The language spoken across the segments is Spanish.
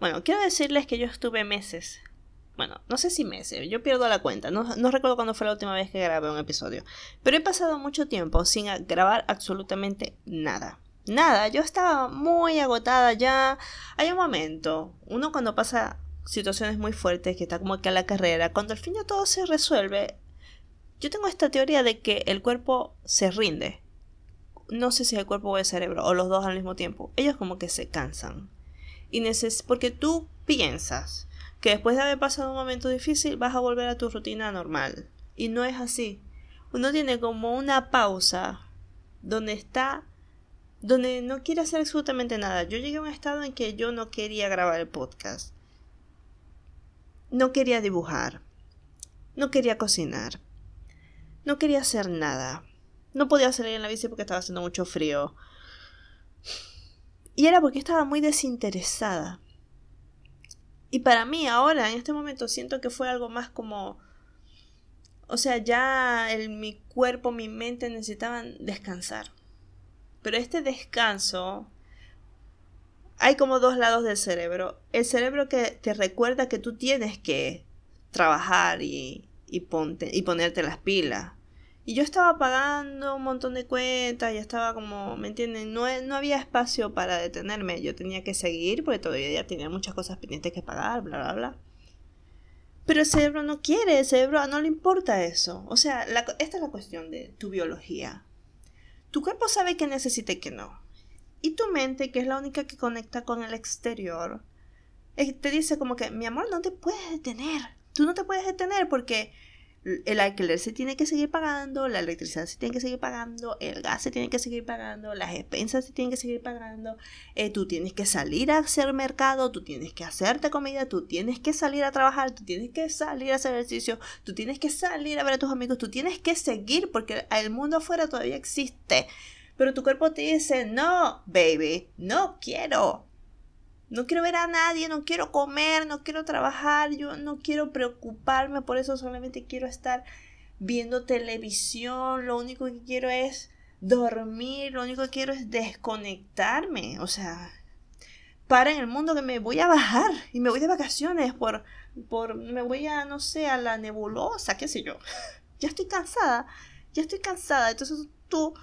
Bueno, quiero decirles que yo estuve meses. Bueno, no sé si meses, yo pierdo la cuenta. No, recuerdo cuándo fue la última vez que grabé un episodio. Pero he pasado mucho tiempo sin grabar absolutamente nada. Nada, yo estaba muy agotada ya. Hay un momento, uno cuando pasa situaciones muy fuertes, que está como que a la carrera, cuando al fin ya todo se resuelve, yo tengo esta teoría de que el cuerpo se rinde. No sé si el cuerpo o el cerebro, o los dos al mismo tiempo. Ellos como que se cansan. Y neces porque tú piensas que después de haber pasado un momento difícil vas a volver a tu rutina normal. Y no es así. Uno tiene como una pausa donde está donde no quiere hacer absolutamente nada. Yo llegué a un estado en que yo no quería grabar el podcast. No quería dibujar. No quería cocinar. No quería hacer nada. No podía salir en la bici porque estaba haciendo mucho frío. Y era porque estaba muy desinteresada. Y para mí ahora, en este momento, siento que fue algo más como... O sea, ya el, mi cuerpo, mi mente necesitaban descansar. Pero este descanso, hay como dos lados del cerebro. El cerebro que te recuerda que tú tienes que trabajar y, y, ponte, y ponerte las pilas. Y yo estaba pagando un montón de cuentas, ya estaba como, ¿me entienden? No, no había espacio para detenerme, yo tenía que seguir porque todavía tenía muchas cosas pendientes que pagar, bla, bla, bla. Pero el cerebro no quiere, el cerebro no le importa eso. O sea, esta es la cuestión de tu biología. Tu cuerpo sabe que necesita y que no. Y tu mente, que es la única que conecta con el exterior, eh, te dice como que, mi amor, no te puedes detener. Tú no te puedes detener porque el alquiler se tiene que seguir pagando, la electricidad se tiene que seguir pagando, el gas se tiene que seguir pagando, las expensas se tienen que seguir pagando, eh, tú tienes que salir a hacer mercado, tú tienes que hacerte comida, tú tienes que salir a trabajar, tú tienes que salir a hacer ejercicio, tú tienes que salir a ver a tus amigos, tú tienes que seguir porque el mundo afuera todavía existe. Pero tu cuerpo te dice, no, baby, no quiero, no quiero ver a nadie, no quiero comer, no quiero trabajar, yo no quiero preocuparme por eso, solamente quiero estar viendo televisión, lo único que quiero es dormir, lo único que quiero es desconectarme, o sea, para en el mundo que me voy a bajar y me voy de vacaciones por, por, me voy a, no sé, a la nebulosa, qué sé yo, ya estoy cansada, ya estoy cansada, entonces tú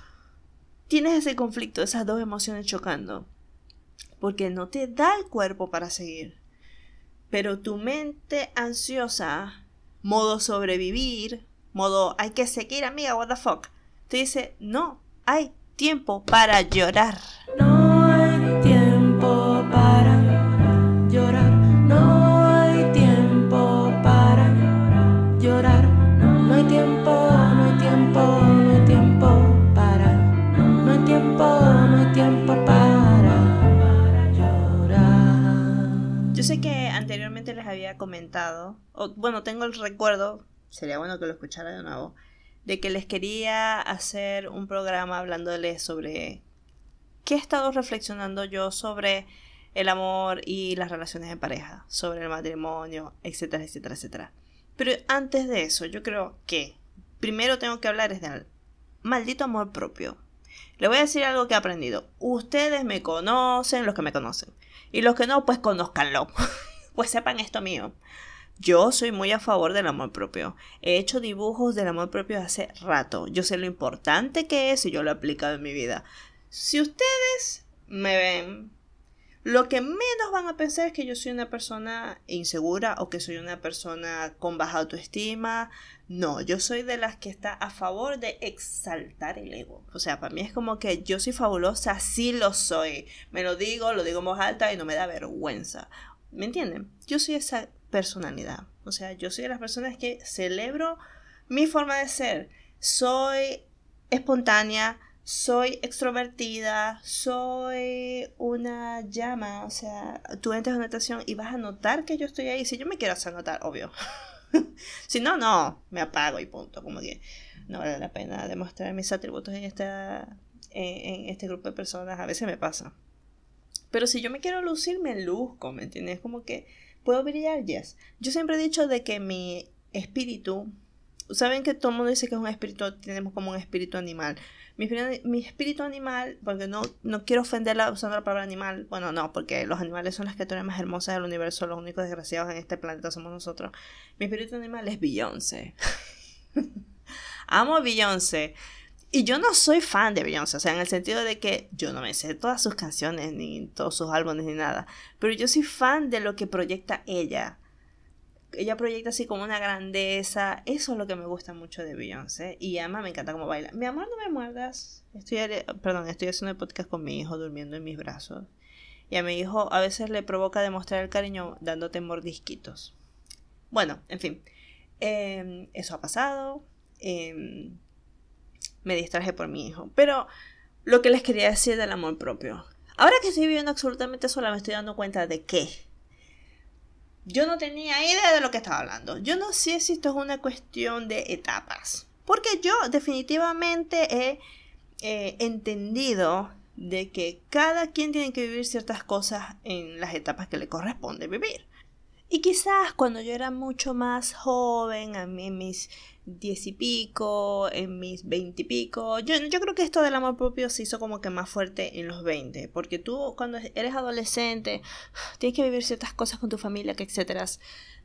tienes ese conflicto, esas dos emociones chocando porque no te da el cuerpo para seguir. Pero tu mente ansiosa, modo sobrevivir, modo hay que seguir, amiga, what the fuck, te dice, no, hay tiempo para llorar. No había comentado, o bueno, tengo el recuerdo, sería bueno que lo escuchara de nuevo, de que les quería hacer un programa hablándoles sobre qué he estado reflexionando yo sobre el amor y las relaciones de pareja, sobre el matrimonio, etcétera, etcétera, etcétera. Pero antes de eso, yo creo que primero tengo que hablar del maldito amor propio. Le voy a decir algo que he aprendido. Ustedes me conocen, los que me conocen. Y los que no, pues conózcanlo. pues sepan esto mío. Yo soy muy a favor del amor propio. He hecho dibujos del amor propio hace rato. Yo sé lo importante que es y yo lo he aplicado en mi vida. Si ustedes me ven, lo que menos van a pensar es que yo soy una persona insegura o que soy una persona con baja autoestima. No, yo soy de las que está a favor de exaltar el ego. O sea, para mí es como que yo soy fabulosa, sí lo soy. Me lo digo, lo digo en voz alta y no me da vergüenza. ¿Me entienden? Yo soy esa personalidad. O sea, yo soy de las personas que celebro mi forma de ser. Soy espontánea, soy extrovertida, soy una llama, o sea, tú entras a una estación y vas a notar que yo estoy ahí, si yo me quiero hacer notar, obvio. si no, no, me apago y punto, como que no vale la pena demostrar mis atributos en, esta, en, este grupo de personas, a veces me pasa. Pero si yo me quiero lucir, me luzco, ¿me entiendes? Como que puedo brillar, yes. Yo siempre he dicho de que mi espíritu saben que todo el mundo dice que es un espíritu, tenemos como un espíritu animal. Mi, espíritu- animal, porque no, no quiero ofenderla usando la palabra animal, bueno, no, porque los animales son las criaturas más hermosas del universo, los únicos desgraciados en este planeta somos nosotros. Mi espíritu animal es Beyoncé. Amo a Beyoncé. Y yo no soy fan de Beyoncé, o sea, en el sentido de que yo no me sé todas sus canciones, ni todos sus álbumes, ni nada. Pero yo soy fan de lo que proyecta ella. Ella proyecta así como una grandeza. Eso es lo que me gusta mucho de Beyoncé. Y además me encanta cómo baila. Mi amor, no me muerdas. Estoy, perdón, estoy haciendo el podcast con mi hijo durmiendo en mis brazos. Y a mi hijo a veces le provoca demostrar el cariño dándote mordisquitos. Bueno, en fin. Eh, eso ha pasado. Eh, me distraje por mi hijo. Pero lo que les quería decir del amor propio. Ahora que estoy viviendo absolutamente sola, me estoy dando cuenta de que yo no tenía idea de lo que estaba hablando. Yo no sé si esto es una cuestión de etapas. Porque yo definitivamente he eh, entendido de que cada quien tiene que vivir ciertas cosas en las etapas que le corresponde vivir. Y quizás cuando yo era mucho más joven, a mí mis diez y pico, en mis veinte y pico, yo, yo creo que esto del amor propio se hizo como que más fuerte en los 20, porque tú cuando eres adolescente tienes que vivir ciertas cosas con tu familia que etcétera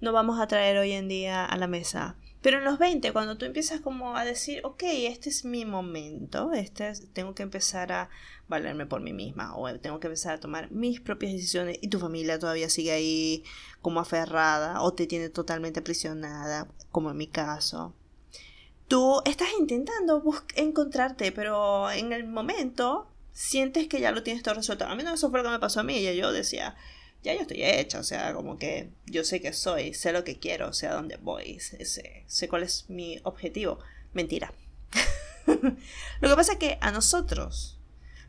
no vamos a traer hoy en día a la mesa. Pero en los 20, cuando tú empiezas como a decir, ok, este es mi momento, este es- tengo que empezar a valerme por mí misma o tengo que empezar a tomar mis propias decisiones y tu familia todavía sigue ahí como aferrada o te tiene totalmente aprisionada, como en mi caso. Tú estás intentando encontrarte, pero en el momento sientes que ya lo tienes todo resuelto. A mí no eso fue lo que me pasó a mí. Y yo decía, ya yo estoy hecha, o sea, como que yo sé que soy, sé lo que quiero, sé a dónde voy, sé, sé, sé cuál es mi objetivo. Mentira. lo que pasa es que a nosotros,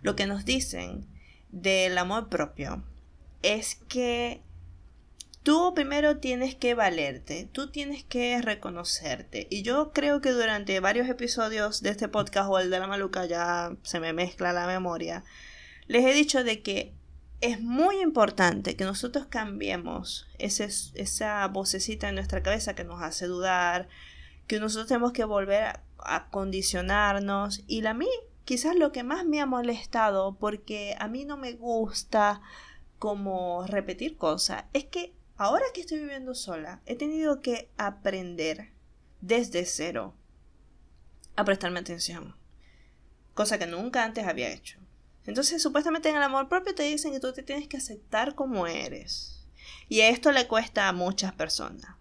lo que nos dicen del amor propio es que tú primero tienes que valerte, tú tienes que reconocerte. Y yo creo que durante varios episodios de este podcast o el de la maluca ya se me mezcla la memoria, les he dicho de que es muy importante que nosotros cambiemos ese, esa vocecita en nuestra cabeza que nos hace dudar, que nosotros tenemos que volver a, a condicionarnos. Y la mí, quizás lo que más me ha molestado, porque a mí no me gusta como repetir cosas, es que ahora que estoy viviendo sola, he tenido que aprender desde cero a prestarme atención. Cosa que nunca antes había hecho. Entonces, supuestamente en el amor propio te dicen que tú te tienes que aceptar como eres. Y esto le cuesta a muchas personas.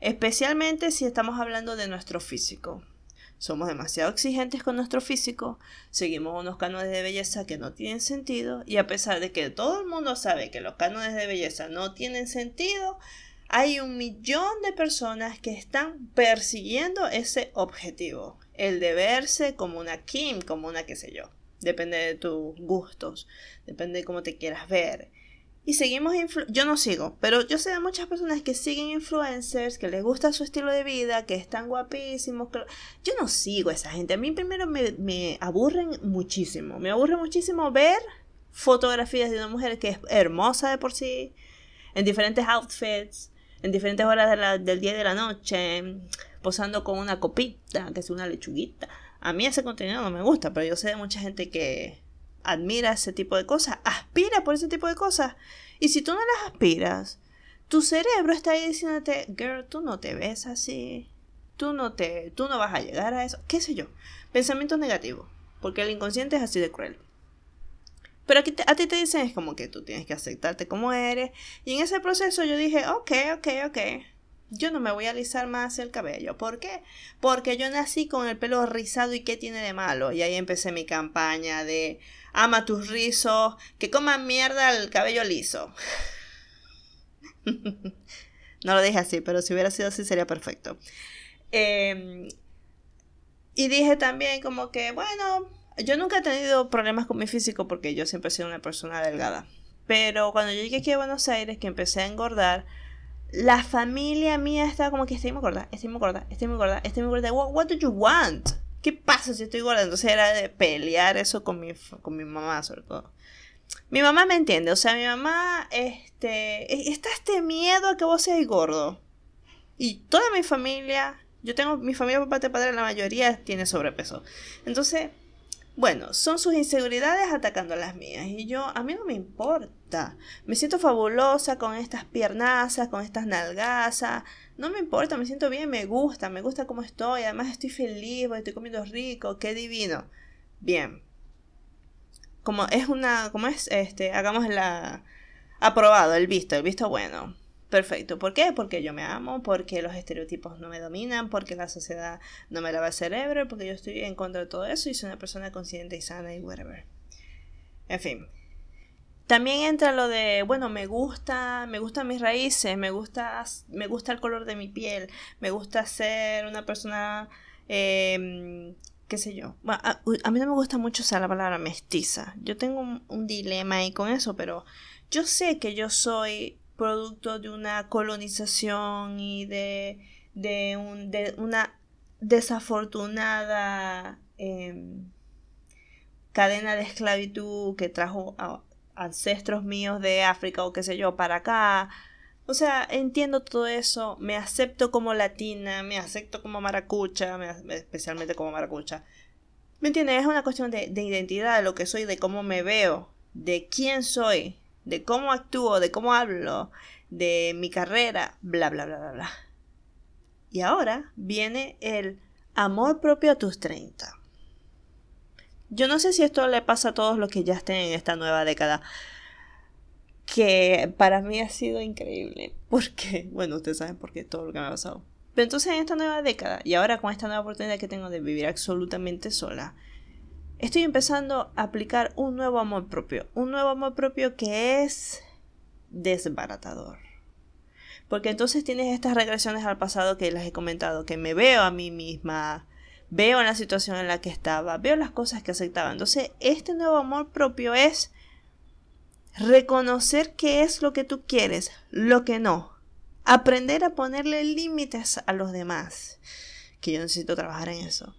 Especialmente si estamos hablando de nuestro físico. Somos demasiado exigentes con nuestro físico, seguimos unos cánones de belleza que no tienen sentido y a pesar de que todo el mundo sabe que los cánones de belleza no tienen sentido, hay un millón de personas que están persiguiendo ese objetivo, el de verse como una Kim, como una qué sé yo. Depende de tus gustos, depende de cómo te quieras ver. Y seguimos, yo no sigo, pero yo sé de muchas personas que siguen influencers, que les gusta su estilo de vida, que están guapísimos. Yo no sigo a esa gente. A mí primero me, me aburren muchísimo. Me aburre muchísimo ver fotografías de una mujer que es hermosa de por sí, en diferentes outfits, en diferentes horas del día y de la noche, posando con una copita, que es una lechuguita. A mí ese contenido no me gusta, pero yo sé de mucha gente que admira ese tipo de cosas, aspira por ese tipo de cosas. Y si tú no las aspiras, tu cerebro está ahí diciéndote, girl, tú no te ves así, tú no te, tú no vas a llegar a eso, qué sé yo. Pensamientos negativos, porque el inconsciente es así de cruel. Pero aquí te, a ti te dicen es como que tú tienes que aceptarte como eres. Y en ese proceso yo dije, ok, ok, ok. Yo no me voy a alisar más el cabello. ¿Por qué? Porque yo nací con el pelo rizado y qué tiene de malo. Y ahí empecé mi campaña de ama tus rizos, que coman mierda el cabello liso. no lo dije así, pero si hubiera sido así sería perfecto. Eh, y dije también como que, bueno, yo nunca he tenido problemas con mi físico porque yo siempre he sido una persona delgada. Pero cuando yo llegué aquí a Buenos Aires, que empecé a engordar, la familia mía estaba como que estoy muy gorda, estoy muy gorda, estoy muy gorda, estoy muy gorda. What, do you want? ¿Qué pasa si estoy gorda? Entonces era de pelear eso con mi, con mi mamá, sobre todo. Mi mamá me entiende, o sea, mi mamá, este, está este miedo a que vos seas gordo. Y toda mi familia Yo tengo mi familia por parte padre, la mayoría tiene sobrepeso. Entonces, bueno, son sus inseguridades atacando a las mías. Y yo, a mí no me importa. Me siento fabulosa con estas piernazas, con estas nalgazas. No me importa, me siento bien, me gusta, me gusta cómo estoy. Además estoy feliz, estoy comiendo rico, qué divino. Bien. Como es una, como es, este, hagamos la, aprobado, el visto, el visto bueno. Perfecto. ¿Por qué? Porque yo me amo, porque los estereotipos no me dominan, porque la sociedad no me lava el cerebro, porque yo estoy en contra de todo eso y soy una persona consciente y sana y whatever. En fin. También entra lo de, bueno, me gusta, me gustan mis raíces, me gusta, me gusta el color de mi piel, me gusta ser una persona, eh, qué sé yo. a, mí no me gusta mucho usar la palabra mestiza. Yo tengo un, un dilema ahí con eso, pero yo sé que yo soy producto de una colonización y de, de, un, de una desafortunada em, cadena de esclavitud que trajo a ancestros míos de África o qué sé yo para acá. O sea, entiendo todo eso, me acepto como latina, me acepto como maracucha, especialmente como maracucha. ¿Me entiendes? Es una cuestión de, de identidad, de lo que soy, de cómo me veo, de quién soy de cómo actúo, de cómo hablo, de mi carrera, bla, bla, bla, bla, bla. Y ahora viene el amor propio a tus 30. Yo no sé si esto le pasa a todos los que ya estén en esta nueva década, que para mí ha sido increíble, porque, bueno, ustedes saben por qué todo lo que me ha pasado. Pero entonces en esta nueva década, y ahora con esta nueva oportunidad que tengo de vivir absolutamente sola, estoy empezando a aplicar un nuevo amor propio. Un nuevo amor propio que es desbaratador. Porque entonces tienes estas regresiones al pasado que les he comentado, que me veo a mí misma, veo la situación en la que estaba, veo las cosas que aceptaba. Entonces, este nuevo amor propio es reconocer qué es lo que tú quieres, lo que no. Aprender a ponerle límites a los demás. Que yo necesito trabajar en eso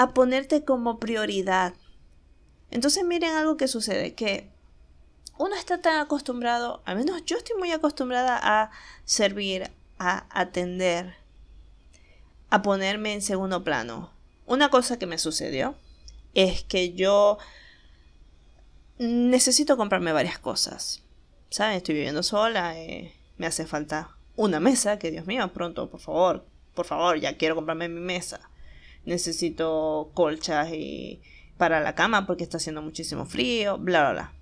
a ponerte como prioridad. Entonces miren algo que sucede, que uno está tan acostumbrado, al menos yo estoy muy acostumbrada a servir, a atender, a ponerme en segundo plano. Una cosa que me sucedió es que yo necesito comprarme varias cosas. ¿Saben? Estoy viviendo sola, eh, me hace falta una mesa, que Dios mío, pronto, por favor, por favor, ya quiero comprarme mi mesa necesito colchas y para la cama porque está haciendo muchísimo frío, bla, bla, bla.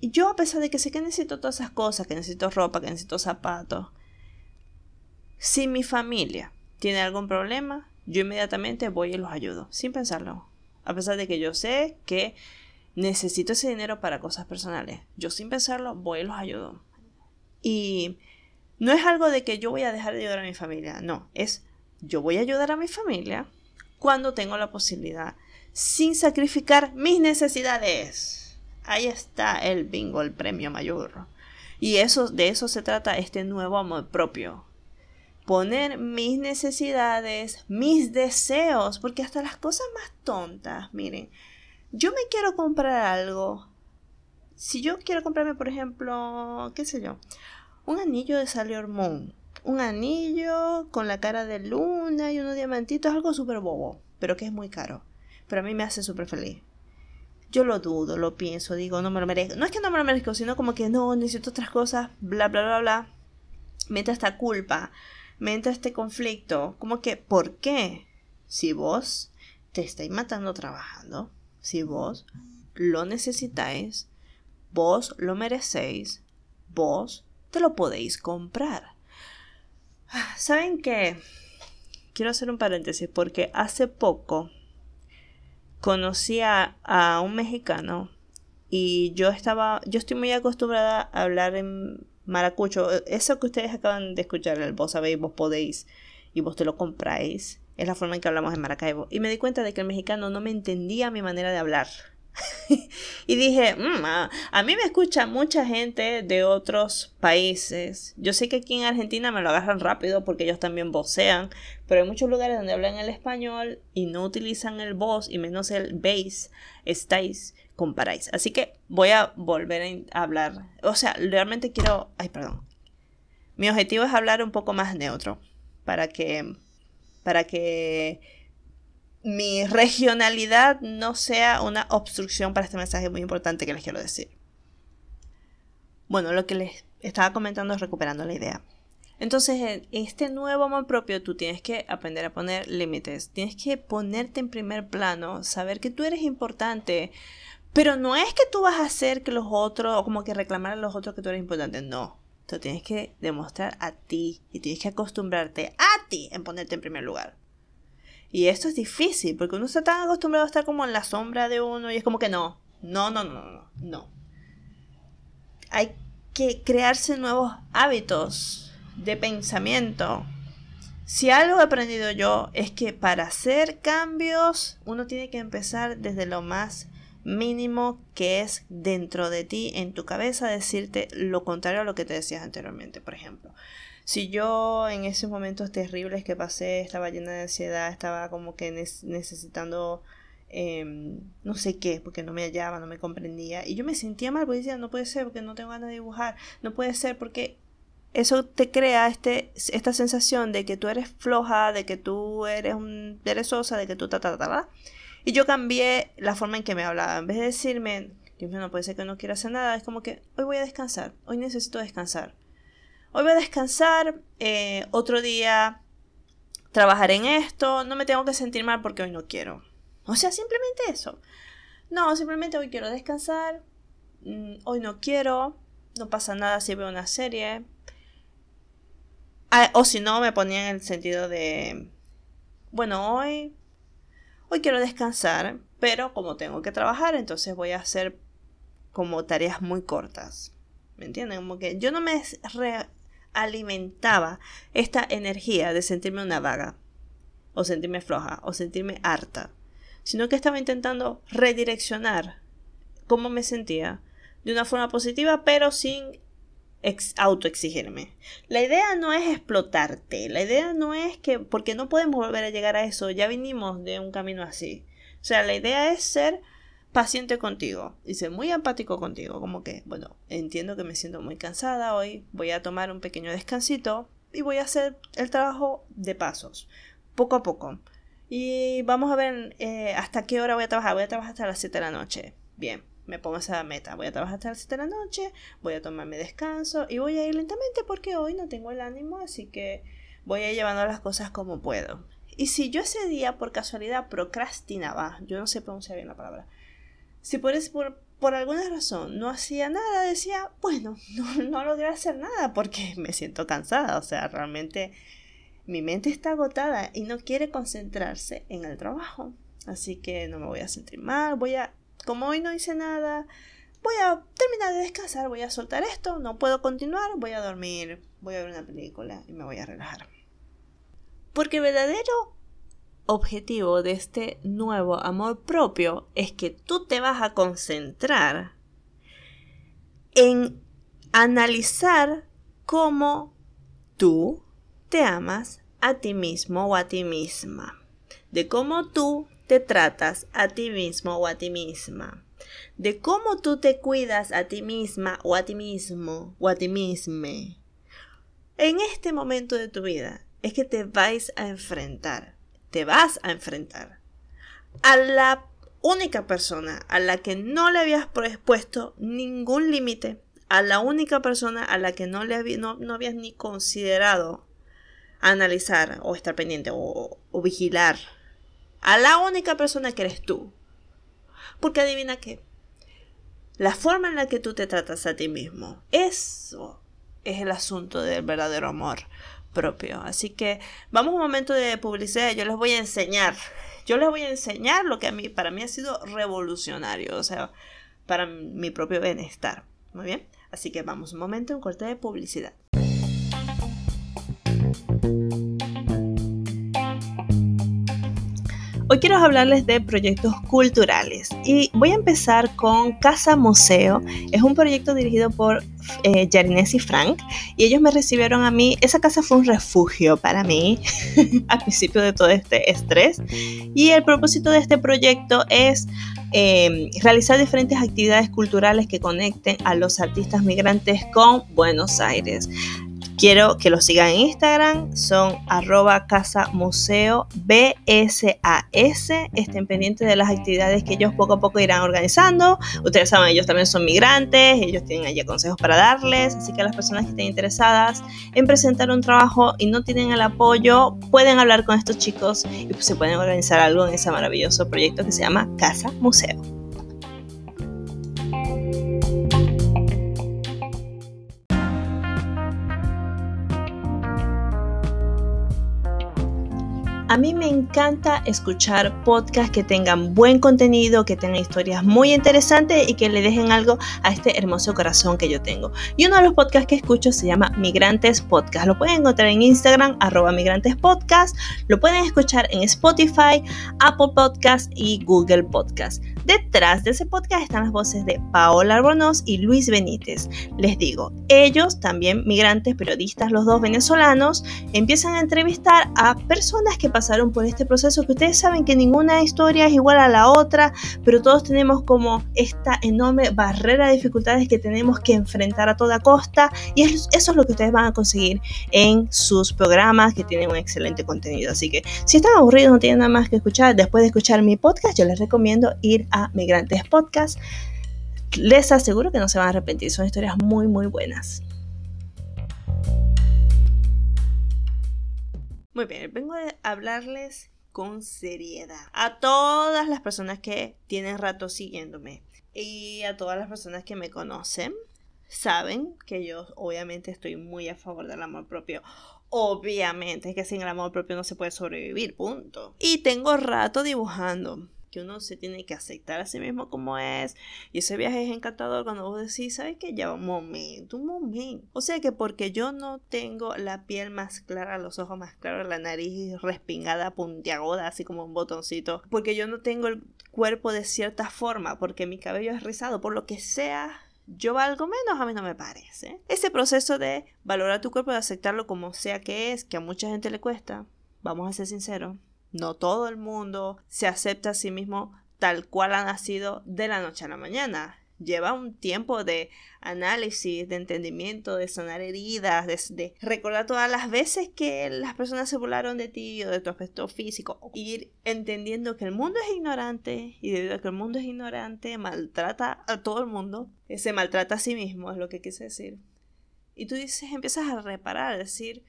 Y yo a pesar de que sé que necesito todas esas cosas, que necesito ropa, que necesito zapatos, si mi familia tiene algún problema, yo inmediatamente voy y los ayudo, sin pensarlo. A pesar de que yo sé que necesito ese dinero para cosas personales, yo sin pensarlo voy y los ayudo. Y no es algo de que yo voy a dejar de ayudar a mi familia, no, es yo voy a ayudar a mi familia cuando tengo la posibilidad, sin sacrificar mis necesidades. Ahí está el bingo, el premio mayor. Y eso, de eso se trata este nuevo amor propio. Poner mis necesidades, mis deseos, porque hasta las cosas más tontas, miren, yo me quiero comprar algo. Si yo quiero comprarme, por ejemplo, qué sé yo, un anillo de Sailor Moon un anillo con la cara de luna y unos diamantitos, algo súper bobo, pero que es muy caro. Pero a mí me hace súper feliz. Yo lo dudo, lo pienso, digo, no me lo merezco. No es que no me lo merezco, sino como que no, necesito otras cosas, bla, bla, bla, bla. Me entra esta culpa, me entra este conflicto. Como que, ¿por qué? Si vos te estáis matando trabajando, si vos lo necesitáis, vos lo merecéis, vos te lo podéis comprar. ¿Saben qué? Quiero hacer un paréntesis porque hace poco conocí a, un mexicano y yo estaba, yo estoy muy acostumbrada a hablar en maracucho. Eso que ustedes acaban de escuchar, el vos sabéis, vos podéis y vos te lo compráis, es la forma en que hablamos en Maracaibo. Y me di cuenta de que el mexicano no me entendía mi manera de hablar. y dije, mm, a, mí me escucha mucha gente de otros países. Yo sé que aquí en Argentina me lo agarran rápido porque ellos también vocean, pero hay muchos lugares donde hablan el español y no utilizan el voz y menos el base, estáis, comparáis. Así que voy a volver a hablar. O sea, realmente quiero... Ay, perdón. Mi objetivo es hablar un poco más neutro para que para que mi regionalidad no sea una obstrucción para este mensaje muy importante que les quiero decir. Bueno, lo que les estaba comentando es recuperando la idea. Entonces, en este nuevo amor propio, tú tienes que aprender a poner límites, tienes que ponerte en primer plano, saber que tú eres importante, pero no es que tú vas a hacer que los otros, o como que reclamar a los otros que tú eres importante, no. Tú tienes que demostrar a ti y tienes que acostumbrarte a ti en ponerte en primer lugar. Y esto es difícil porque uno está tan acostumbrado a estar como en la sombra de uno y es como que no, no, no, no, no, no. Hay que crearse nuevos hábitos de pensamiento. Si algo he aprendido yo es que para hacer cambios uno tiene que empezar desde lo más mínimo que es dentro de ti, en tu cabeza, decirte lo contrario a lo que te decías anteriormente, por ejemplo. Si yo en esos momentos terribles que pasé estaba llena de ansiedad, estaba como que necesitando em, no sé qué, porque no me hallaba, no me comprendía, y yo me sentía mal porque decía, no puede ser porque no tengo ganas de dibujar, no puede ser porque eso te crea este, esta sensación de que tú eres floja, de que tú eres un perezosa, de que tú ta, ta, ta. Y yo cambié la forma en que me hablaba. En vez de decirme, Dios mío, no puede ser que no quiera hacer nada, es como que hoy voy a descansar, hoy necesito descansar. Hoy voy a descansar, eh, otro día trabajaré en esto, no me tengo que sentir mal porque hoy no quiero. O sea, simplemente eso. No, simplemente hoy quiero descansar, mm, hoy no quiero, no pasa nada si veo una serie. Ah, o si no, me ponía en el sentido de, bueno, hoy, hoy quiero descansar, pero como tengo que trabajar, entonces voy a hacer como tareas muy cortas. ¿Me entienden? Como que yo no me alimentaba esta energía de sentirme una vaga, o sentirme floja, o sentirme harta, sino que estaba intentando redireccionar cómo me sentía de una forma positiva, pero sin autoexigirme. La idea no es explotarte, la idea no es que, porque no podemos volver a llegar a eso, ya vinimos de un camino así. O sea, la idea es ser paciente contigo y ser muy empático contigo, como que, bueno, entiendo que me siento muy cansada hoy, voy a tomar un pequeño descansito y voy a hacer el trabajo de pasos, poco a poco. Y vamos a ver eh, hasta qué hora voy a trabajar. Voy a trabajar hasta las 7 de la noche. Bien, me pongo esa meta. Voy a trabajar hasta las 7 de la noche, voy a tomarme descanso y voy a ir lentamente porque hoy no tengo el ánimo, así que voy a ir llevando las cosas como puedo. Y si yo ese día por casualidad procrastinaba, yo no sé pronunciar bien la palabra, si por, por, por alguna razón no hacía nada, decía, bueno, no, no logré hacer nada porque me siento cansada. O sea, realmente mi mente está agotada y no quiere concentrarse en el trabajo. Así que no me voy a sentir mal, voy a, como hoy no hice nada, voy a terminar de descansar, voy a soltar esto, no puedo continuar, voy a dormir, voy a ver una película y me voy a relajar. Porque verdadero objetivo de este nuevo amor propio es que tú te vas a concentrar en analizar cómo tú te amas a ti mismo o a ti misma, de cómo tú te tratas a ti mismo o a ti misma, de cómo tú te cuidas a ti misma o a ti mismo o a ti misma. En este momento de tu vida es que te vais a enfrentar te vas a enfrentar a la única persona a la que no le habías puesto ningún límite, a la única persona a la que no, le habías ni considerado analizar o estar pendiente o vigilar, a la única persona que eres tú. Porque adivina qué, la forma en la que tú te tratas a ti mismo, eso es el asunto del verdadero amor propio. Así que vamos a un momento de publicidad. Yo les voy a enseñar. Yo les voy a enseñar lo que a mí, para mí ha sido revolucionario. O sea, para mi propio bienestar. Muy bien. Así que vamos un momento, un corte de publicidad. Hoy quiero hablarles de proyectos culturales y voy a empezar con Casa Museo. Es un proyecto dirigido por eh, y Frank y ellos me recibieron a mí. Esa casa fue un refugio para mí al principio de todo este estrés y el propósito de este proyecto es em, realizar diferentes actividades culturales que conecten a los artistas migrantes con Buenos Aires Quiero que los sigan en Instagram, son arroba casa museo BSAS. Estén pendientes de las actividades que ellos poco a poco irán organizando. Ustedes saben, ellos también son migrantes, ellos tienen allí consejos para darles, así que las personas que estén interesadas en presentar un trabajo y no tienen el apoyo, pueden hablar con estos chicos y se pueden organizar algo en ese maravilloso proyecto que se llama Casa Museo. A mí me encanta escuchar podcasts que tengan buen contenido, que tengan historias muy interesantes y que le dejen algo a este hermoso corazón que yo tengo. Y uno de los podcasts que escucho se llama Migrantes Podcast. Lo pueden encontrar en Instagram, arroba Migrantes Podcast. Lo pueden escuchar en Spotify, Apple Podcast y Google Podcast. Detrás de ese podcast están las voces de Paola Arbonos y Luis Benítez. Les digo, ellos, también migrantes, periodistas, los dos venezolanos, empiezan a entrevistar a personas que pasaron por este proceso, que ustedes saben que ninguna historia es igual a la otra, pero todos tenemos como esta enorme barrera de dificultades que tenemos que enfrentar a toda costa y eso es lo que ustedes van a conseguir en sus programas que tienen un excelente contenido. Así que si están aburridos, no tienen nada más que escuchar, después de escuchar mi podcast, yo les recomiendo ir a Migrantes Podcast. Les aseguro que no se van a arrepentir, son historias muy, muy buenas. Muy bien, vengo a hablarles con seriedad a todas las personas que tienen rato siguiéndome y a todas las personas que me conocen. Saben que yo obviamente estoy muy a favor del amor propio. Obviamente es que sin el amor propio no se puede sobrevivir, punto. Y tengo rato dibujando que uno se tiene que aceptar a sí mismo como es. Y ese viaje es encantador cuando vos decís, ¿sabes qué? Ya un momento, un momento. O sea que porque yo no tengo la piel más clara, los ojos más claros, la nariz respingada, puntiaguda, así como un botoncito, porque yo no tengo el cuerpo de cierta forma, porque mi cabello es rizado, por lo que sea, yo valgo menos, a mí no me parece. Ese proceso de valorar tu cuerpo, de aceptarlo como sea que es, que a mucha gente le cuesta, vamos a ser sinceros, no todo el mundo se acepta a sí mismo tal cual ha nacido de la noche a la mañana. Lleva un tiempo de análisis, de entendimiento, de sanar heridas, de, recordar todas las veces que las personas se burlaron de ti o de tu aspecto físico. Ir entendiendo que el mundo es ignorante y debido a que el mundo es ignorante, maltrata a todo el mundo. Se maltrata a sí mismo, es lo que quise decir. Y tú dices, empiezas a reparar, a decir,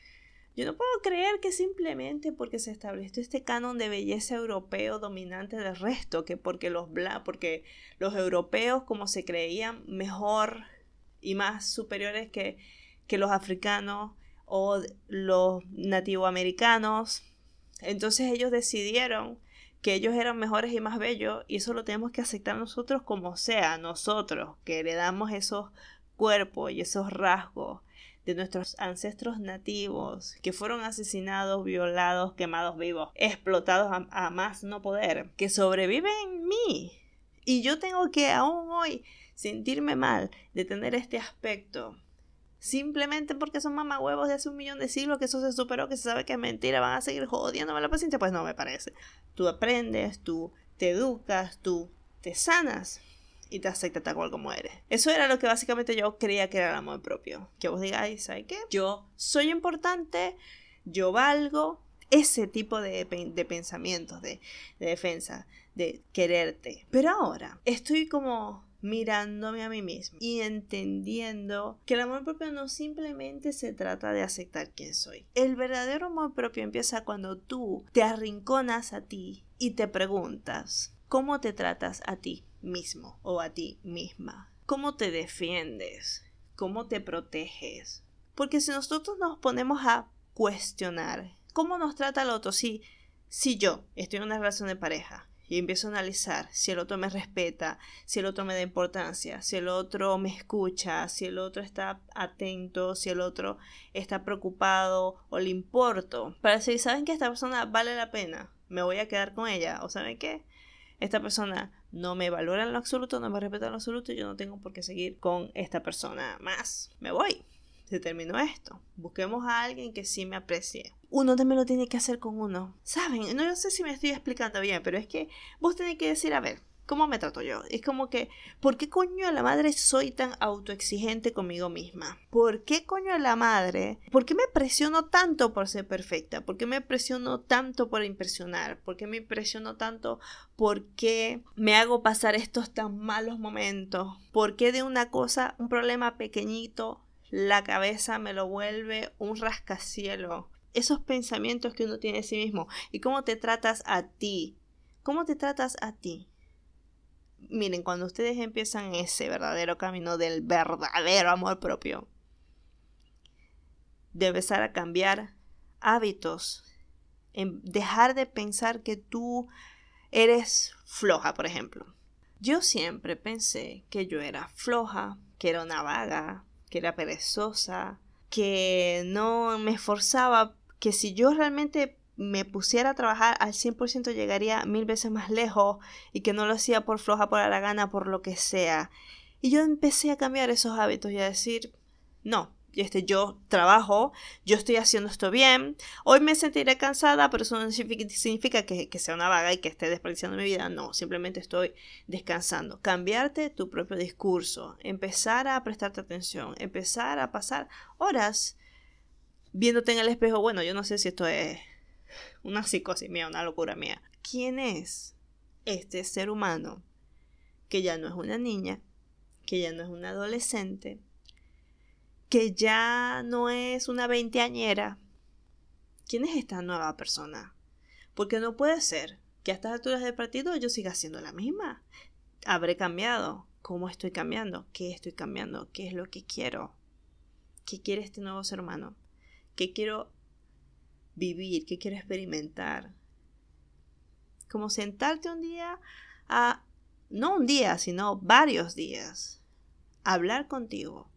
yo no puedo creer que simplemente porque se estableció este canon de belleza europeo dominante del resto, que porque los bla, porque los europeos como se creían mejor y más superiores que, que los africanos o los nativoamericanos, entonces ellos decidieron que ellos eran mejores y más bellos y eso lo tenemos que aceptar nosotros como sea, nosotros que heredamos esos cuerpos y esos rasgos de nuestros ancestros nativos que fueron asesinados, violados, quemados vivos, explotados a, más no poder, que sobreviven en mí. Y yo tengo que aún hoy sentirme mal de tener este aspecto. Simplemente porque son mamahuevos de hace un millón de siglos, que eso se superó, que se sabe que es mentira, van a seguir jodiéndome la paciencia. Pues no me parece. Tú aprendes, tú te educas, tú te sanas y te acepta tal cual como eres. Eso era lo que básicamente yo creía que era el amor propio. Que vos digáis, ¿sabes qué? Yo soy importante, yo valgo. Ese tipo de, pensamientos, de, de defensa, de quererte. Pero ahora estoy como mirándome a mí mismo y entendiendo que el amor propio no simplemente se trata de aceptar quién soy. El verdadero amor propio empieza cuando tú te arrinconas a ti y te preguntas, ¿cómo te tratas a ti? mismo o a ti misma. ¿Cómo te defiendes? ¿Cómo te proteges? Porque si nosotros nos ponemos a cuestionar cómo nos trata el otro, si, si yo estoy en una relación de pareja y empiezo a analizar si el otro me respeta, si el otro me da importancia, si el otro me escucha, si el otro está atento, si el otro está preocupado o le importo, para decir, ¿saben que esta persona vale la pena? Me voy a quedar con ella, o ¿saben qué? Esta persona no me valora en lo absoluto, no me respeta en lo absoluto, yo no tengo por qué seguir con esta persona más. Me voy. Se terminó esto. Busquemos a alguien que sí me aprecie. Uno también lo tiene que hacer con uno. ¿Saben? No sé si me estoy explicando bien, pero es que vos tenés que decir, a ver, ¿Cómo me trato yo? Es como que, ¿por qué coño de la madre soy tan autoexigente conmigo misma? ¿Por qué coño de la madre? ¿Por qué me presiono tanto por ser perfecta? ¿Por qué me presiono tanto por impresionar? ¿Por qué me presiono tanto por qué me hago pasar estos tan malos momentos? ¿Por qué de una cosa, un problema pequeñito, la cabeza me lo vuelve un rascacielos? Esos pensamientos que uno tiene de sí mismo y cómo te tratas a ti. ¿Cómo te tratas a ti? Miren, cuando ustedes empiezan ese verdadero camino del verdadero amor propio, de empezar a cambiar hábitos, en dejar de pensar que tú eres floja, por ejemplo. Yo siempre pensé que yo era floja, que era una vaga, que era perezosa, que no me esforzaba, que si yo realmente me pusiera a trabajar al 100% llegaría mil veces más lejos y que no lo hacía por floja, por la gana, por lo que sea. Y yo empecé a cambiar esos hábitos y a decir, no, este, yo trabajo, yo estoy haciendo esto bien, hoy me sentiré cansada, pero eso no significa que, que, sea una vaga y que esté desperdiciando mi vida, no, simplemente estoy descansando. Cambiarte tu propio discurso, empezar a prestarte atención, empezar a pasar horas viéndote en el espejo, bueno, yo no sé si esto es una psicosis mía, una locura mía. ¿Quién es este ser humano que ya no es una niña, que ya no es una adolescente, que ya no es una veinteañera? ¿Quién es esta nueva persona? Porque no puede ser que a estas alturas del partido yo siga siendo la misma. Habré cambiado. ¿Cómo estoy cambiando? ¿Qué estoy cambiando? ¿Qué es lo que quiero? ¿Qué quiere este nuevo ser humano? ¿Qué quiero vivir, qué quiero experimentar. Como sentarte un día a, no un día, sino varios días, a hablar contigo,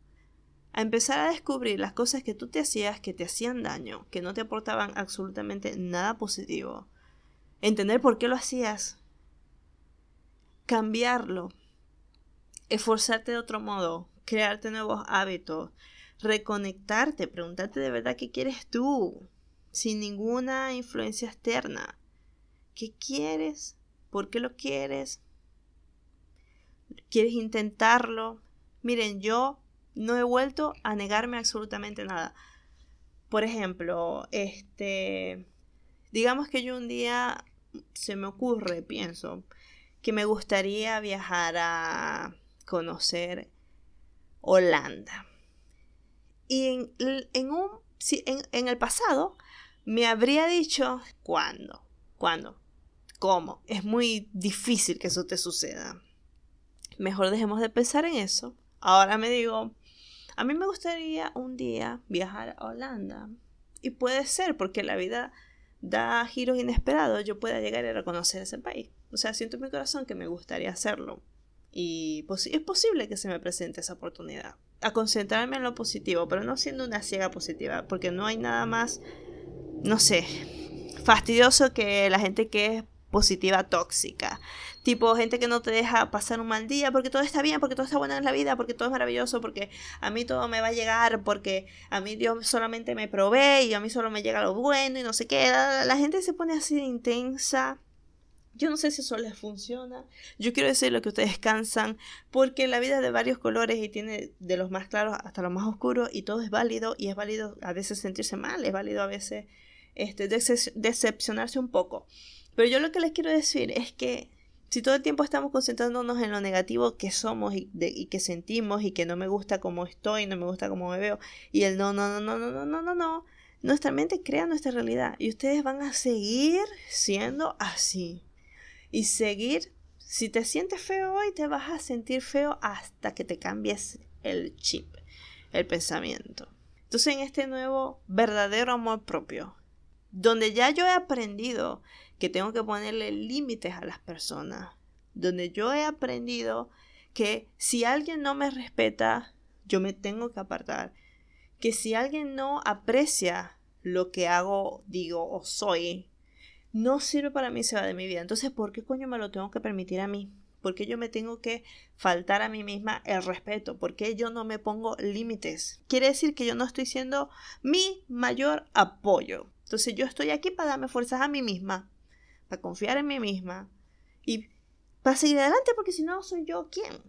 a empezar a descubrir las cosas que tú te hacías que te hacían daño, que no te aportaban absolutamente nada positivo, entender por qué lo hacías, cambiarlo, esforzarte de otro modo, crearte nuevos hábitos, reconectarte, preguntarte de verdad qué quieres tú, sin ninguna influencia externa. ¿Qué quieres? ¿Por qué lo quieres? ¿Quieres intentarlo? Miren, yo no he vuelto a negarme absolutamente nada. Por ejemplo, este, digamos que yo un día se me ocurre, pienso, que me gustaría viajar a conocer Holanda. Y en, en un, en, en el pasado me habría dicho cuándo, cuándo, cómo. Es muy difícil que eso te suceda. Mejor dejemos de pensar en eso. Ahora me digo, a mí me gustaría un día viajar a Holanda. Y puede ser porque la vida da giros inesperados, yo pueda llegar a reconocer ese país. O sea, siento en mi corazón que me gustaría hacerlo. Y es posible que se me presente esa oportunidad. A concentrarme en lo positivo, pero no siendo una ciega positiva, porque no hay nada más no sé, fastidioso que la gente que es positiva tóxica. Tipo, gente que no te deja pasar un mal día porque todo está bien, porque todo está bueno en la vida, porque todo es maravilloso, porque a mí todo me va a llegar, porque a mí Dios solamente me provee y a mí solo me llega lo bueno y no sé qué. La, gente se pone así de intensa. Yo no sé si eso les funciona. Yo quiero decir lo que ustedes cansan, porque la vida es de varios colores y tiene de los más claros hasta los más oscuros y todo es válido y es válido a veces sentirse mal, es válido a veces este, decepcionarse un poco. Pero yo lo que les quiero decir es que si todo el tiempo estamos concentrándonos en lo negativo que somos y, y, que sentimos y que no me gusta cómo estoy, no me gusta cómo me veo, y el no, no, no, no, no, no, no, no, no, nuestra mente crea nuestra realidad y ustedes van a seguir siendo así. Y seguir, si te sientes feo hoy, te vas a sentir feo hasta que te cambies el chip, el pensamiento. Entonces en este nuevo verdadero amor propio, donde ya yo he aprendido que tengo que ponerle límites a las personas, donde yo he aprendido que si alguien no me respeta, yo me tengo que apartar, que si alguien no aprecia lo que hago, digo o soy, no sirve para mí, se va de mi vida. Entonces, ¿por qué coño me lo tengo que permitir a mí? ¿Por qué yo me tengo que faltar a mí misma el respeto? ¿Por qué yo no me pongo límites? Quiere decir que yo no estoy siendo mi mayor apoyo. Entonces yo estoy aquí para darme fuerzas a mí misma, para confiar en mí misma y para seguir adelante, porque si no soy yo quién.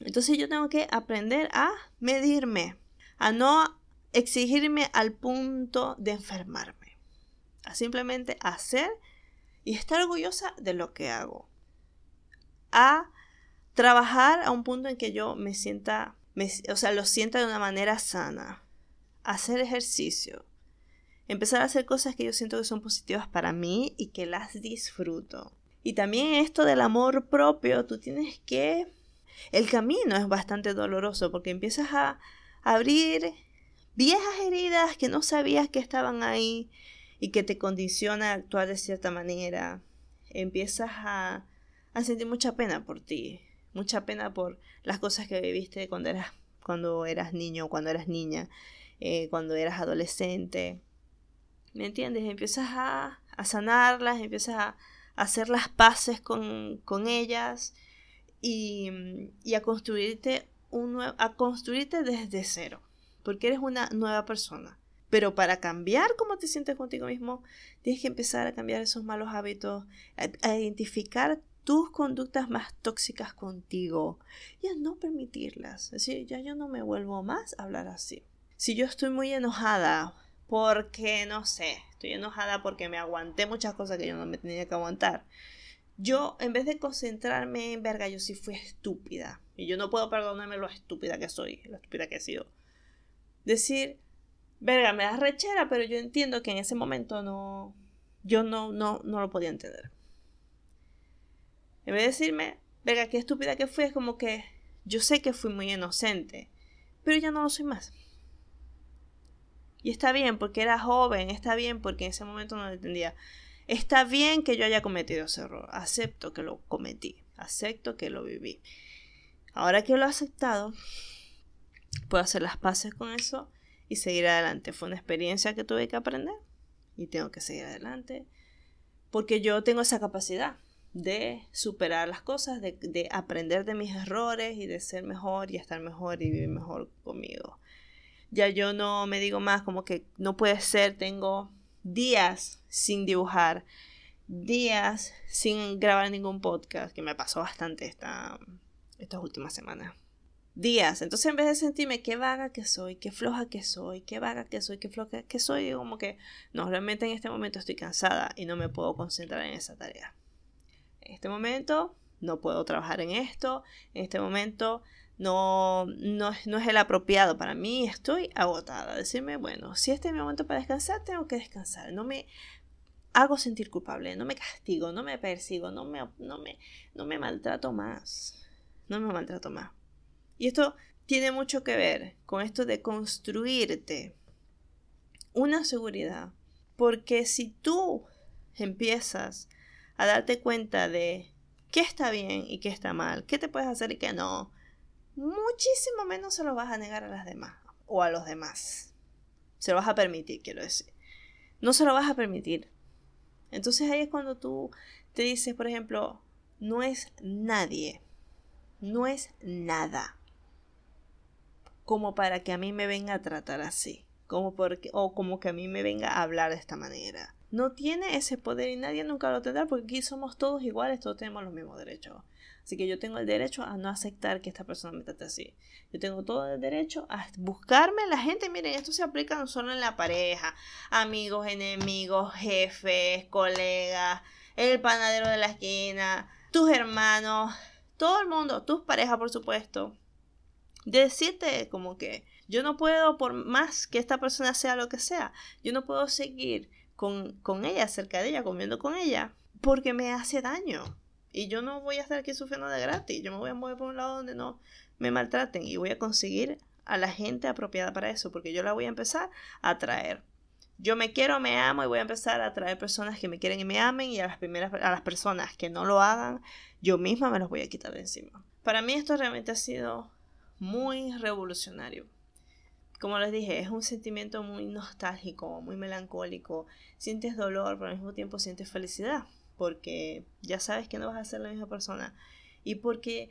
Entonces yo tengo que aprender a medirme, a no exigirme al punto de enfermarme, a simplemente hacer y estar orgullosa de lo que hago, a trabajar a un punto en que yo me sienta, o sea, lo sienta de una manera sana, hacer ejercicio, empezar a hacer cosas que yo siento que son positivas para mí y que las disfruto. Y también esto del amor propio, tú tienes que... El camino es bastante doloroso porque empiezas a abrir viejas heridas que no sabías que estaban ahí y que te condicionan a actuar de cierta manera. Empiezas a, a sentir mucha pena por ti, mucha pena por las cosas que viviste cuando eras, cuando eras niño, cuando eras niña, eh, cuando eras adolescente. ¿Me entiendes? Empiezas a, a sanarlas, empiezas a, hacer las paces con, con ellas y, y, a construirte un a construirte desde cero, porque eres una nueva persona. Pero para cambiar cómo te sientes contigo mismo, tienes que empezar a cambiar esos malos hábitos, a, a identificar tus conductas más tóxicas contigo y a no permitirlas. Es decir, ya yo no me vuelvo más a hablar así. Si yo estoy muy enojada porque, no sé, estoy enojada porque me aguanté muchas cosas que yo no me tenía que aguantar. Yo, en vez de concentrarme en verga, yo sí fui estúpida. Y yo no puedo perdonarme lo estúpida que soy, lo estúpida que he sido. Decir, verga, me da rechera, pero yo entiendo que en ese momento no. Yo no, no, no lo podía entender. En vez de decirme, verga, qué estúpida que fui, es como que yo sé que fui muy inocente, pero ya no lo soy más. Y está bien porque era joven, está bien porque en ese momento no lo entendía. Está bien que yo haya cometido ese error. Acepto que lo cometí. Acepto que lo viví. Ahora que lo he aceptado, puedo hacer las paces con eso y seguir adelante. Fue una experiencia que tuve que aprender y tengo que seguir adelante porque yo tengo esa capacidad de superar las cosas, de, de, aprender de mis errores y de ser mejor y estar mejor y vivir mejor conmigo ya yo no me digo más como que no puede ser, tengo días sin dibujar, días sin grabar ningún podcast, que me pasó bastante esta, estas últimas semanas. Días, entonces en vez de sentirme qué vaga que soy, qué floja que soy, qué vaga que soy, qué floja que soy, como que no, realmente en este momento estoy cansada y no me puedo concentrar en esa tarea. En este momento no puedo trabajar en esto, en este momento no, no, no, es el apropiado para mí, estoy agotada. Decirme, bueno, si este es mi momento para descansar, tengo que descansar. No me hago sentir culpable, no me castigo, no me persigo, no me, no me, no me maltrato más. No me maltrato más. Y esto tiene mucho que ver con esto de construirte una seguridad. Porque si tú empiezas a darte cuenta de qué está bien y qué está mal, qué te puedes hacer y qué no, muchísimo menos se lo vas a negar a las demás o a los demás. Se lo vas a permitir, quiero decir. No se lo vas a permitir. Entonces ahí es cuando tú te dices, por ejemplo, no es nadie, no es nada, como para que a mí me venga a tratar así, como porque, o como que a mí me venga a hablar de esta manera. No tiene ese poder y nadie nunca lo tendrá porque aquí somos todos iguales, todos tenemos los mismos derechos. Así que yo tengo el derecho a no aceptar que esta persona me trate así. Yo tengo todo el derecho a buscarme la gente. Miren, esto se aplica no solo en la pareja, amigos, enemigos, jefes, colegas, el panadero de la esquina, tus hermanos, todo el mundo, tus parejas, por supuesto. Decirte como que yo no puedo, por más que esta persona sea lo que sea, yo no puedo seguir con, con ella, cerca de ella, comiendo con ella, porque me hace daño. Y yo no voy a estar aquí sufriendo de gratis. Yo me voy a mover por un lado donde no me maltraten y voy a conseguir a la gente apropiada para eso, porque yo la voy a empezar a atraer. Yo me quiero, me amo y voy a empezar a atraer personas que me quieren y me amen y a las primeras a las personas que no lo hagan, yo misma me los voy a quitar de encima. Para mí esto realmente ha sido muy revolucionario. Como les dije, es un sentimiento muy nostálgico, muy melancólico. Sientes dolor, pero al mismo tiempo sientes felicidad porque ya sabes que no vas a ser la misma persona y porque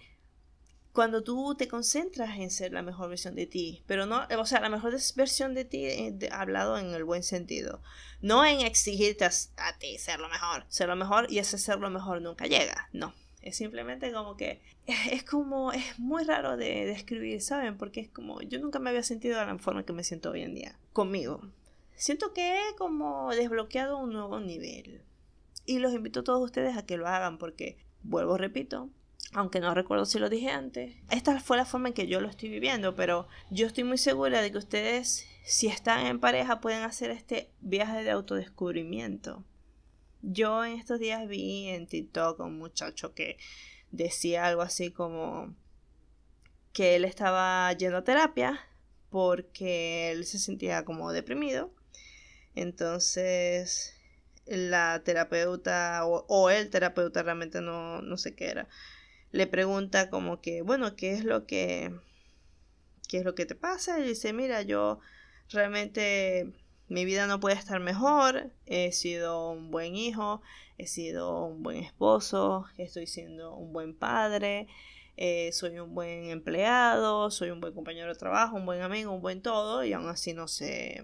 cuando tú te concentras en ser la mejor versión de ti, pero no, o sea, la mejor versión de ti eh, hablado en el buen sentido, no en exigirte a, ti ser lo mejor, ser lo mejor y ese ser lo mejor nunca llega, no, Es simplemente como que es como, es muy raro de describir, ¿saben? Porque es como, yo nunca me había sentido de la forma que me siento hoy en día conmigo. Siento que he como desbloqueado un nuevo nivel. Y los invito a todos ustedes a que lo hagan porque, vuelvo, repito, aunque no recuerdo si lo dije antes, esta fue la forma en que yo lo estoy viviendo, pero yo estoy muy segura de que ustedes, si están en pareja, pueden hacer este viaje de autodescubrimiento. Yo en estos días vi en TikTok a un muchacho que decía algo así como que él estaba yendo a terapia porque él se sentía como deprimido. Entonces la terapeuta o, el terapeuta realmente no, no sé qué era le pregunta como que, bueno, ¿qué es lo que, qué es lo que te pasa? Y dice, mira, yo realmente mi vida no puede estar mejor, he sido un buen hijo, he sido un buen esposo, estoy siendo un buen padre, eh, soy un buen empleado, soy un buen compañero de trabajo, un buen amigo, un buen todo, y aún así no sé,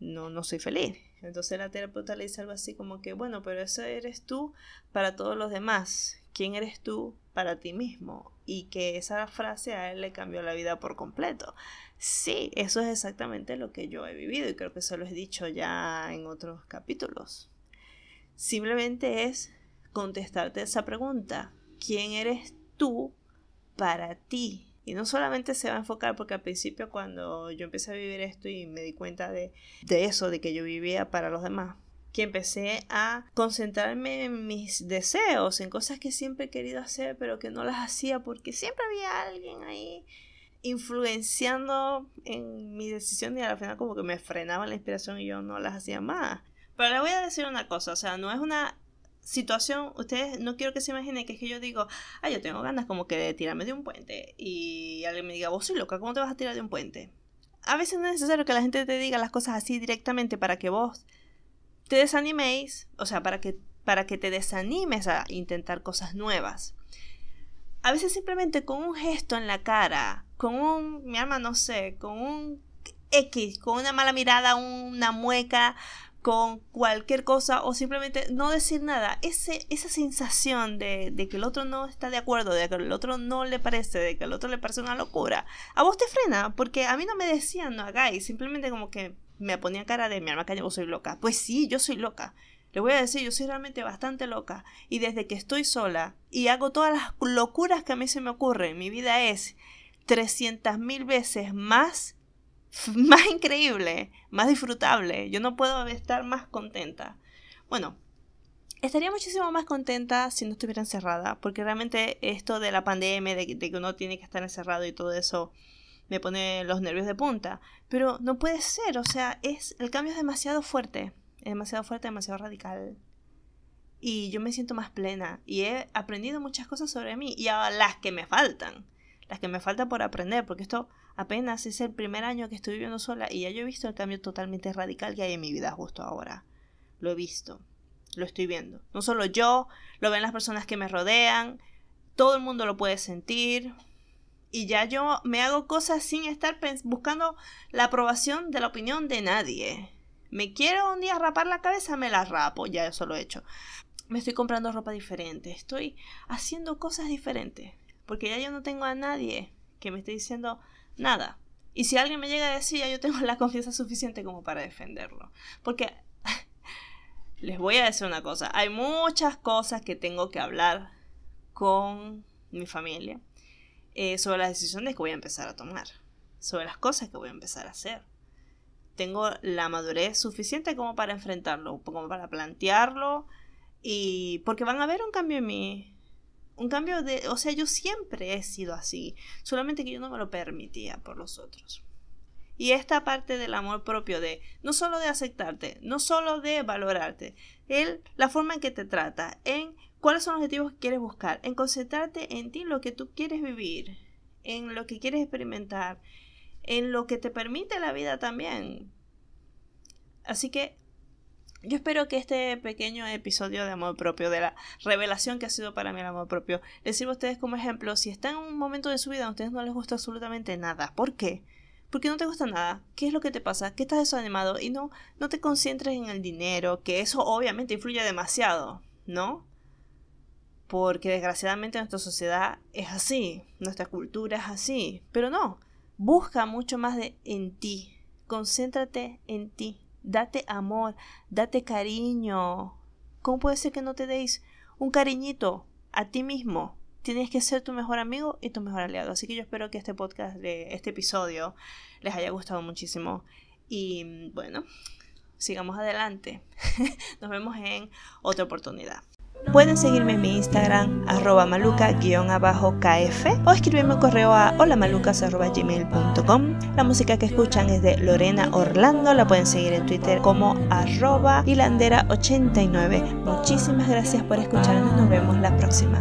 no, no soy feliz. Entonces la terapeuta le dice algo así como que, bueno, pero eso eres tú para todos los demás quién eres tú para ti mismo y que esa frase a él le cambió la vida por completo. Sí, eso es exactamente lo que yo he vivido y creo que eso lo he dicho ya en otros capítulos. Simplemente es contestarte esa pregunta. ¿Quién eres tú para ti? Y no solamente se va a enfocar porque al principio cuando yo empecé a vivir esto y me di cuenta de, de eso, de que yo vivía para los demás, que empecé a concentrarme en mis deseos, en cosas que siempre he querido hacer, pero que no las hacía porque siempre había alguien ahí influenciando en mi decisión y al final como que me frenaba la inspiración y yo no las hacía más. Pero le voy a decir una cosa, o sea, no es una situación, ustedes no quiero que se imaginen que es que yo digo, ay, yo tengo ganas como que de tirarme de un puente y alguien me diga, vos soy loca, ¿cómo te vas a tirar de un puente? A veces no es necesario que la gente te diga las cosas así directamente para que vos te desaniméis, o sea, para que, para que te desanimes a intentar cosas nuevas. A veces simplemente con un gesto en la cara, con un, mi alma no sé, con un X, con una mala mirada, una mueca, con cualquier cosa o simplemente no decir nada. Ese, esa sensación de, de, que el otro no está de acuerdo, de que el otro no le parece, de que el otro le parece una locura, a vos te frena, porque a mí no me decían no hagáis, simplemente como que me ponía cara de mi alma caña, vos soy loca. Pues sí, yo soy loca. Le voy a decir, yo soy realmente bastante loca. Y desde que estoy sola y hago todas las locuras que a mí se me ocurren, mi vida es 300 mil veces más, más increíble, más disfrutable. Yo no puedo estar más contenta. Bueno, estaría muchísimo más contenta si no estuviera encerrada, porque realmente esto de la pandemia, de, que uno tiene que estar encerrado y todo eso, me pone los nervios de punta. Pero no puede ser, o sea, es el cambio es demasiado fuerte, es demasiado fuerte, demasiado radical. Y yo me siento más plena y he aprendido muchas cosas sobre mí y las que me faltan, las que me faltan por aprender, porque esto apenas es el primer año que estoy viviendo sola y ya yo he visto el cambio totalmente radical que hay en mi vida justo ahora. Lo he visto, lo estoy viendo. No solo yo, lo ven las personas que me rodean, todo el mundo lo puede sentir, y ya yo me hago cosas sin estar buscando la aprobación de la opinión de nadie. Me quiero un día rapar la cabeza, me la rapo, ya eso lo he hecho. Me estoy comprando ropa diferente, estoy haciendo cosas diferentes, porque ya yo no tengo a nadie que me esté diciendo nada. Y si alguien me llega a decir, ya yo tengo la confianza suficiente como para defenderlo. Porque les voy a decir una cosa, hay muchas cosas que tengo que hablar con mi familia eh, sobre las decisiones que voy a empezar a tomar, sobre las cosas que voy a empezar a hacer. Tengo la madurez suficiente como para enfrentarlo, como para plantearlo y porque van a ver un cambio en mí. Un cambio de, o sea, yo siempre he sido así, solamente que yo no me lo permitía por los otros. Y esta parte del amor propio de no solo de aceptarte, no solo de valorarte, él la forma en que te trata, en cuáles son los objetivos que quieres buscar, en concentrarte en ti, lo que tú quieres vivir, en lo que quieres experimentar, en lo que te permite la vida también. Así que yo espero que este pequeño episodio de amor propio, de la revelación que ha sido para mí el amor propio, les sirva a ustedes como ejemplo. Si están en un momento de su vida a ustedes no les gusta absolutamente nada, ¿por qué? Porque no te gusta nada. ¿Qué es lo que te pasa? ¿Qué estás desanimado? Y no, no te concentres en el dinero, que eso obviamente influye demasiado, ¿no? porque desgraciadamente nuestra sociedad es así, nuestra cultura es así, pero no, busca mucho más de en ti, concéntrate en ti, date amor, date cariño. ¿Cómo puede ser que no te deis un cariñito a ti mismo? Tienes que ser tu mejor amigo y tu mejor aliado. Así que yo espero que este podcast, este episodio, les haya gustado muchísimo. Y bueno, sigamos adelante. Nos vemos en otra oportunidad. Pueden seguirme en mi Instagram, arroba maluca-kf o escribirme un correo a holamalucas.gmail.com. La música que escuchan es de Lorena Orlando, la pueden seguir en Twitter como arroba hilandera89. Muchísimas gracias por escucharnos, nos vemos la próxima.